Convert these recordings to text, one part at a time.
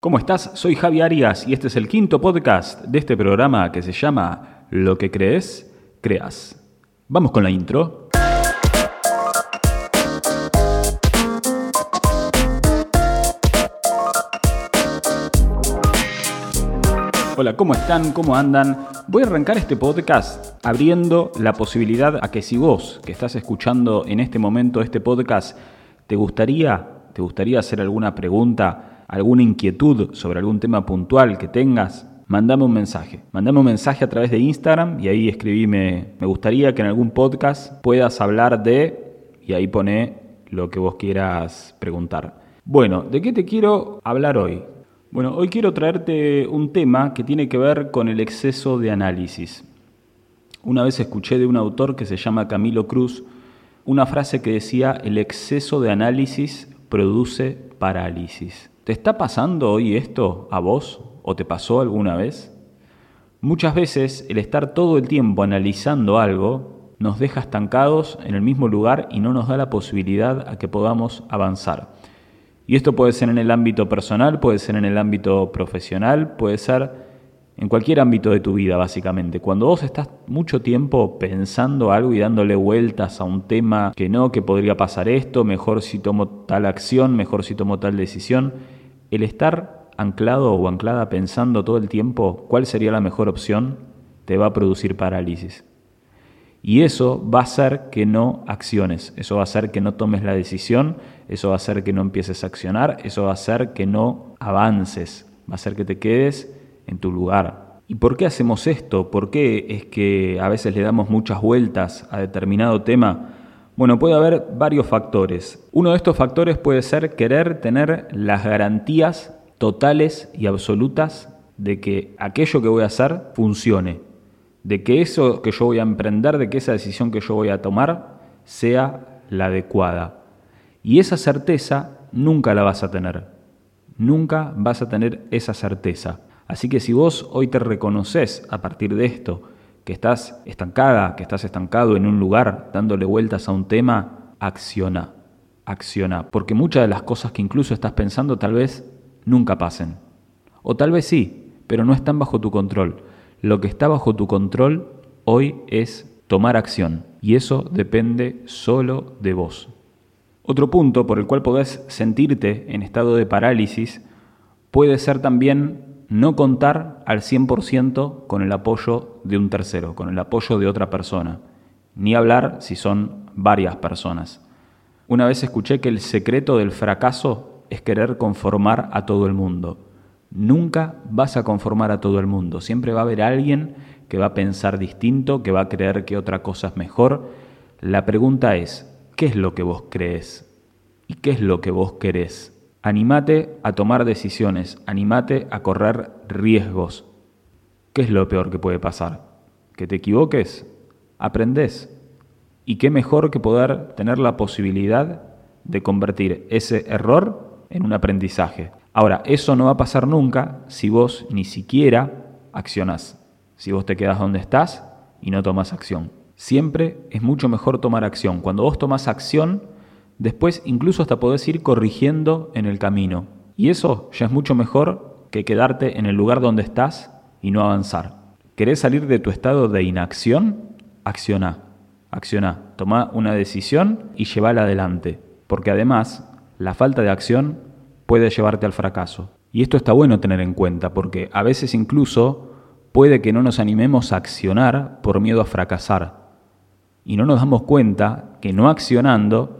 ¿Cómo estás? Soy Javi Arias y este es el quinto podcast de este programa que se llama Lo que crees, creas. Vamos con la intro. Hola, ¿cómo están? ¿Cómo andan? Voy a arrancar este podcast abriendo la posibilidad a que si vos, que estás escuchando en este momento este podcast, te gustaría, te gustaría hacer alguna pregunta, alguna inquietud sobre algún tema puntual que tengas, mandame un mensaje. Mandame un mensaje a través de Instagram y ahí escribime, me gustaría que en algún podcast puedas hablar de, y ahí pone lo que vos quieras preguntar. Bueno, ¿de qué te quiero hablar hoy? Bueno, hoy quiero traerte un tema que tiene que ver con el exceso de análisis. Una vez escuché de un autor que se llama Camilo Cruz una frase que decía, el exceso de análisis produce parálisis. ¿Te está pasando hoy esto a vos o te pasó alguna vez? Muchas veces el estar todo el tiempo analizando algo nos deja estancados en el mismo lugar y no nos da la posibilidad a que podamos avanzar. Y esto puede ser en el ámbito personal, puede ser en el ámbito profesional, puede ser en cualquier ámbito de tu vida, básicamente. Cuando vos estás mucho tiempo pensando algo y dándole vueltas a un tema que no, que podría pasar esto, mejor si tomo tal acción, mejor si tomo tal decisión, el estar anclado o anclada pensando todo el tiempo cuál sería la mejor opción, te va a producir parálisis. Y eso va a hacer que no acciones, eso va a hacer que no tomes la decisión, eso va a hacer que no empieces a accionar, eso va a hacer que no avances, va a hacer que te quedes en tu lugar. ¿Y por qué hacemos esto? ¿Por qué es que a veces le damos muchas vueltas a determinado tema? Bueno, puede haber varios factores. Uno de estos factores puede ser querer tener las garantías totales y absolutas de que aquello que voy a hacer funcione, de que eso que yo voy a emprender, de que esa decisión que yo voy a tomar sea la adecuada. Y esa certeza nunca la vas a tener. Nunca vas a tener esa certeza. Así que si vos hoy te reconoces a partir de esto, que estás estancada, que estás estancado en un lugar dándole vueltas a un tema, acciona, acciona. Porque muchas de las cosas que incluso estás pensando tal vez nunca pasen. O tal vez sí, pero no están bajo tu control. Lo que está bajo tu control hoy es tomar acción y eso depende solo de vos. Otro punto por el cual podés sentirte en estado de parálisis puede ser también no contar al 100% con el apoyo de un tercero, con el apoyo de otra persona, ni hablar si son varias personas. Una vez escuché que el secreto del fracaso es querer conformar a todo el mundo. Nunca vas a conformar a todo el mundo. Siempre va a haber alguien que va a pensar distinto, que va a creer que otra cosa es mejor. La pregunta es, ¿qué es lo que vos crees? ¿Y qué es lo que vos querés? Animate a tomar decisiones, animate a correr riesgos. ¿Qué es lo peor que puede pasar? ¿Que te equivoques? Aprendés. ¿Y qué mejor que poder tener la posibilidad de convertir ese error en un aprendizaje? Ahora, eso no va a pasar nunca si vos ni siquiera accionás, si vos te quedas donde estás y no tomas acción. Siempre es mucho mejor tomar acción. Cuando vos tomas acción, después incluso hasta podés ir corrigiendo en el camino. Y eso ya es mucho mejor que quedarte en el lugar donde estás y no avanzar. ¿Querés salir de tu estado de inacción? Acciona, acciona, toma una decisión y llévala adelante. Porque además, la falta de acción puede llevarte al fracaso. Y esto está bueno tener en cuenta, porque a veces incluso puede que no nos animemos a accionar por miedo a fracasar. Y no nos damos cuenta que no accionando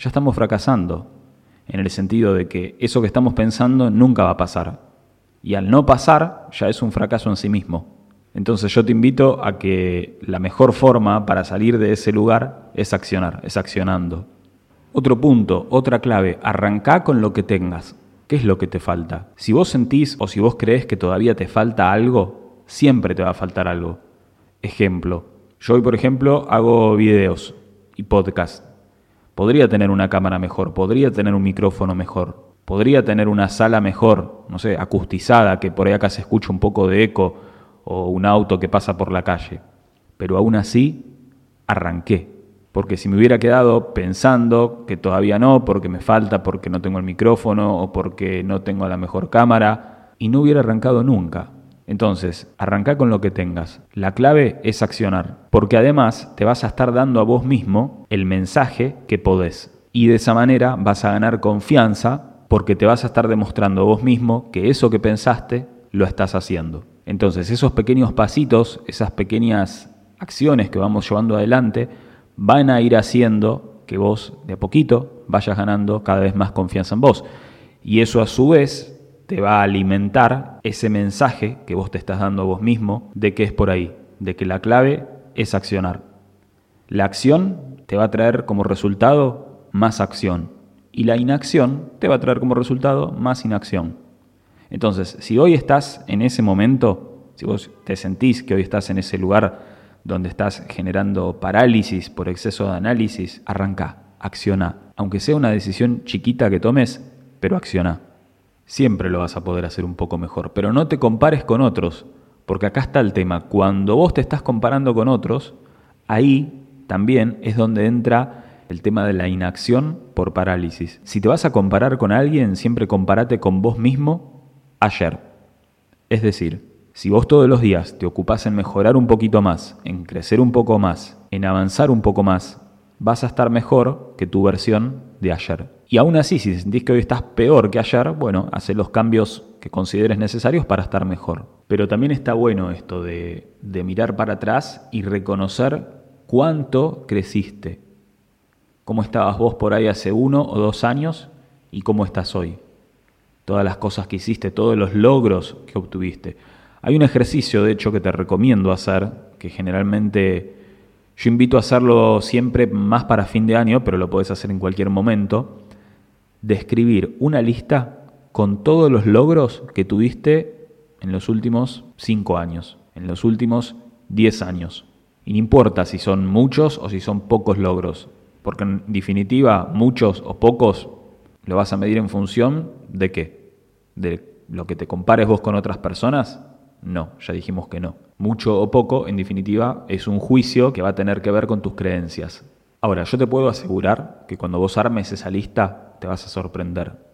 ya estamos fracasando, en el sentido de que eso que estamos pensando nunca va a pasar. Y al no pasar ya es un fracaso en sí mismo. Entonces yo te invito a que la mejor forma para salir de ese lugar es accionar, es accionando. Otro punto, otra clave, arrancá con lo que tengas. ¿Qué es lo que te falta? Si vos sentís o si vos crees que todavía te falta algo, siempre te va a faltar algo. Ejemplo, yo hoy por ejemplo hago videos y podcast. Podría tener una cámara mejor, podría tener un micrófono mejor, podría tener una sala mejor, no sé, acustizada, que por ahí acá se escucha un poco de eco o un auto que pasa por la calle. Pero aún así, arranqué Porque si me hubiera quedado pensando que todavía no, porque me falta, porque no tengo el micrófono o porque no tengo la mejor cámara, y no hubiera arrancado nunca. Entonces, arranca con lo que tengas. La clave es accionar, porque además te vas a estar dando a vos mismo el mensaje que podés. Y de esa manera vas a ganar confianza porque te vas a estar demostrando a vos mismo que eso que pensaste lo estás haciendo. Entonces, esos pequeños pasitos, esas pequeñas acciones que vamos llevando adelante, van a ir haciendo que vos de a poquito vayas ganando cada vez más confianza en vos. Y eso a su vez te va a alimentar ese mensaje que vos te estás dando a vos mismo de que es por ahí, de que la clave es accionar. La acción te va a traer como resultado más acción y la inacción te va a traer como resultado más inacción. Entonces, si hoy estás en ese momento, si vos te sentís que hoy estás en ese lugar donde estás generando parálisis por exceso de análisis, arranca, acciona. Aunque sea una decisión chiquita que tomes, pero acciona. Siempre lo vas a poder hacer un poco mejor, pero no te compares con otros, porque acá está el tema. Cuando vos te estás comparando con otros, ahí también es donde entra el tema de la inacción por parálisis. Si te vas a comparar con alguien, siempre compárate con vos mismo ayer. Es decir, si vos todos los días te ocupás en mejorar un poquito más, en crecer un poco más, en avanzar un poco más, vas a estar mejor que tu versión de ayer. Y aún así, si sentís que hoy estás peor que ayer, bueno, haz los cambios que consideres necesarios para estar mejor. Pero también está bueno esto de, de mirar para atrás y reconocer cuánto creciste. Cómo estabas vos por ahí hace uno o dos años y cómo estás hoy. Todas las cosas que hiciste, todos los logros que obtuviste. Hay un ejercicio, de hecho, que te recomiendo hacer, que generalmente yo invito a hacerlo siempre más para fin de año, pero lo puedes hacer en cualquier momento, de escribir una lista con todos los logros que tuviste en los últimos cinco años, en los últimos diez años. Y no importa si son muchos o si son pocos logros, porque en definitiva muchos o pocos lo vas a medir en función de qué? De lo que te compares vos con otras personas no, ya dijimos que no. Mucho o poco, en definitiva, es un juicio que va a tener que ver con tus creencias. Ahora, yo te puedo asegurar que cuando vos armes esa lista te vas a sorprender.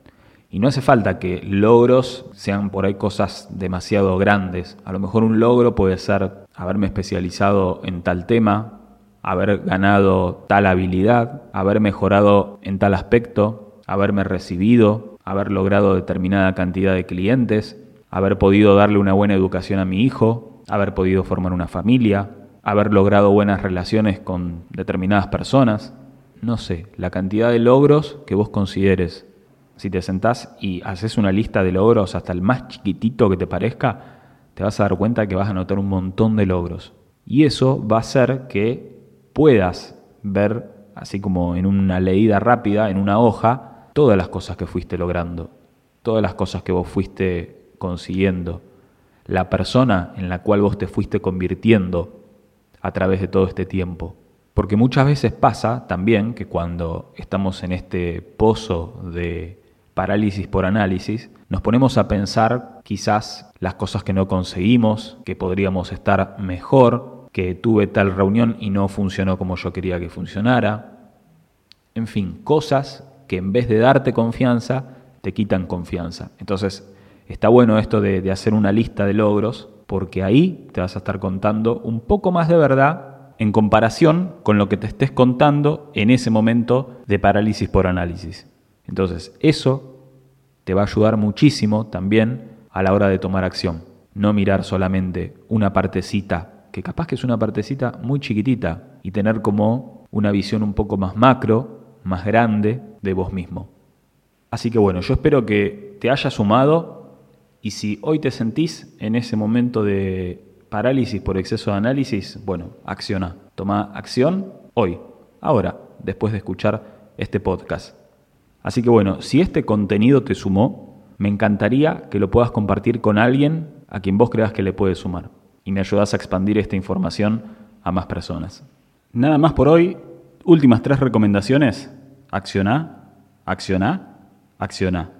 Y no hace falta que logros sean por ahí cosas demasiado grandes. A lo mejor un logro puede ser haberme especializado en tal tema, haber ganado tal habilidad, haber mejorado en tal aspecto, haberme recibido, haber logrado determinada cantidad de clientes, haber podido darle una buena educación a mi hijo, haber podido formar una familia, haber logrado buenas relaciones con determinadas personas. No sé, la cantidad de logros que vos consideres. Si te sentás y haces una lista de logros hasta el más chiquitito que te parezca, te vas a dar cuenta que vas a notar un montón de logros. Y eso va a hacer que puedas ver, así como en una leída rápida, en una hoja, todas las cosas que fuiste logrando, todas las cosas que vos fuiste consiguiendo, la persona en la cual vos te fuiste convirtiendo a través de todo este tiempo. Porque muchas veces pasa también que cuando estamos en este pozo de parálisis por análisis, nos ponemos a pensar quizás las cosas que no conseguimos, que podríamos estar mejor, que tuve tal reunión y no funcionó como yo quería que funcionara. En fin, cosas que en vez de darte confianza, te quitan confianza. Entonces, Está bueno esto de, hacer una lista de logros, porque ahí te vas a estar contando un poco más de verdad en comparación con lo que te estés contando en ese momento de parálisis por análisis. Entonces, eso te va a ayudar muchísimo también a la hora de tomar acción. No mirar solamente una partecita, que capaz que es una partecita muy chiquitita, y tener como una visión un poco más macro, más grande de vos mismo. Así que bueno, yo espero que te haya sumado y si hoy te sentís en ese momento de parálisis por exceso de análisis, bueno, acciona. Toma acción hoy, ahora, después de escuchar este podcast. Así que bueno, si este contenido te sumó, me encantaría que lo puedas compartir con alguien a quien vos creas que le puede sumar y me ayudas a expandir esta información a más personas. Nada más por hoy. Últimas tres recomendaciones. Acciona, acciona, acciona.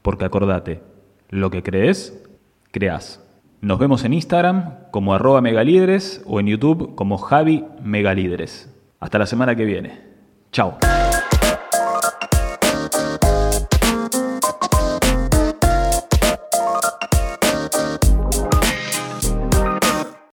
Porque acordate, lo que crees, creas. Nos vemos en Instagram como arroba megalíderes o en YouTube como Javi Megalíderes. Hasta la semana que viene. Chao.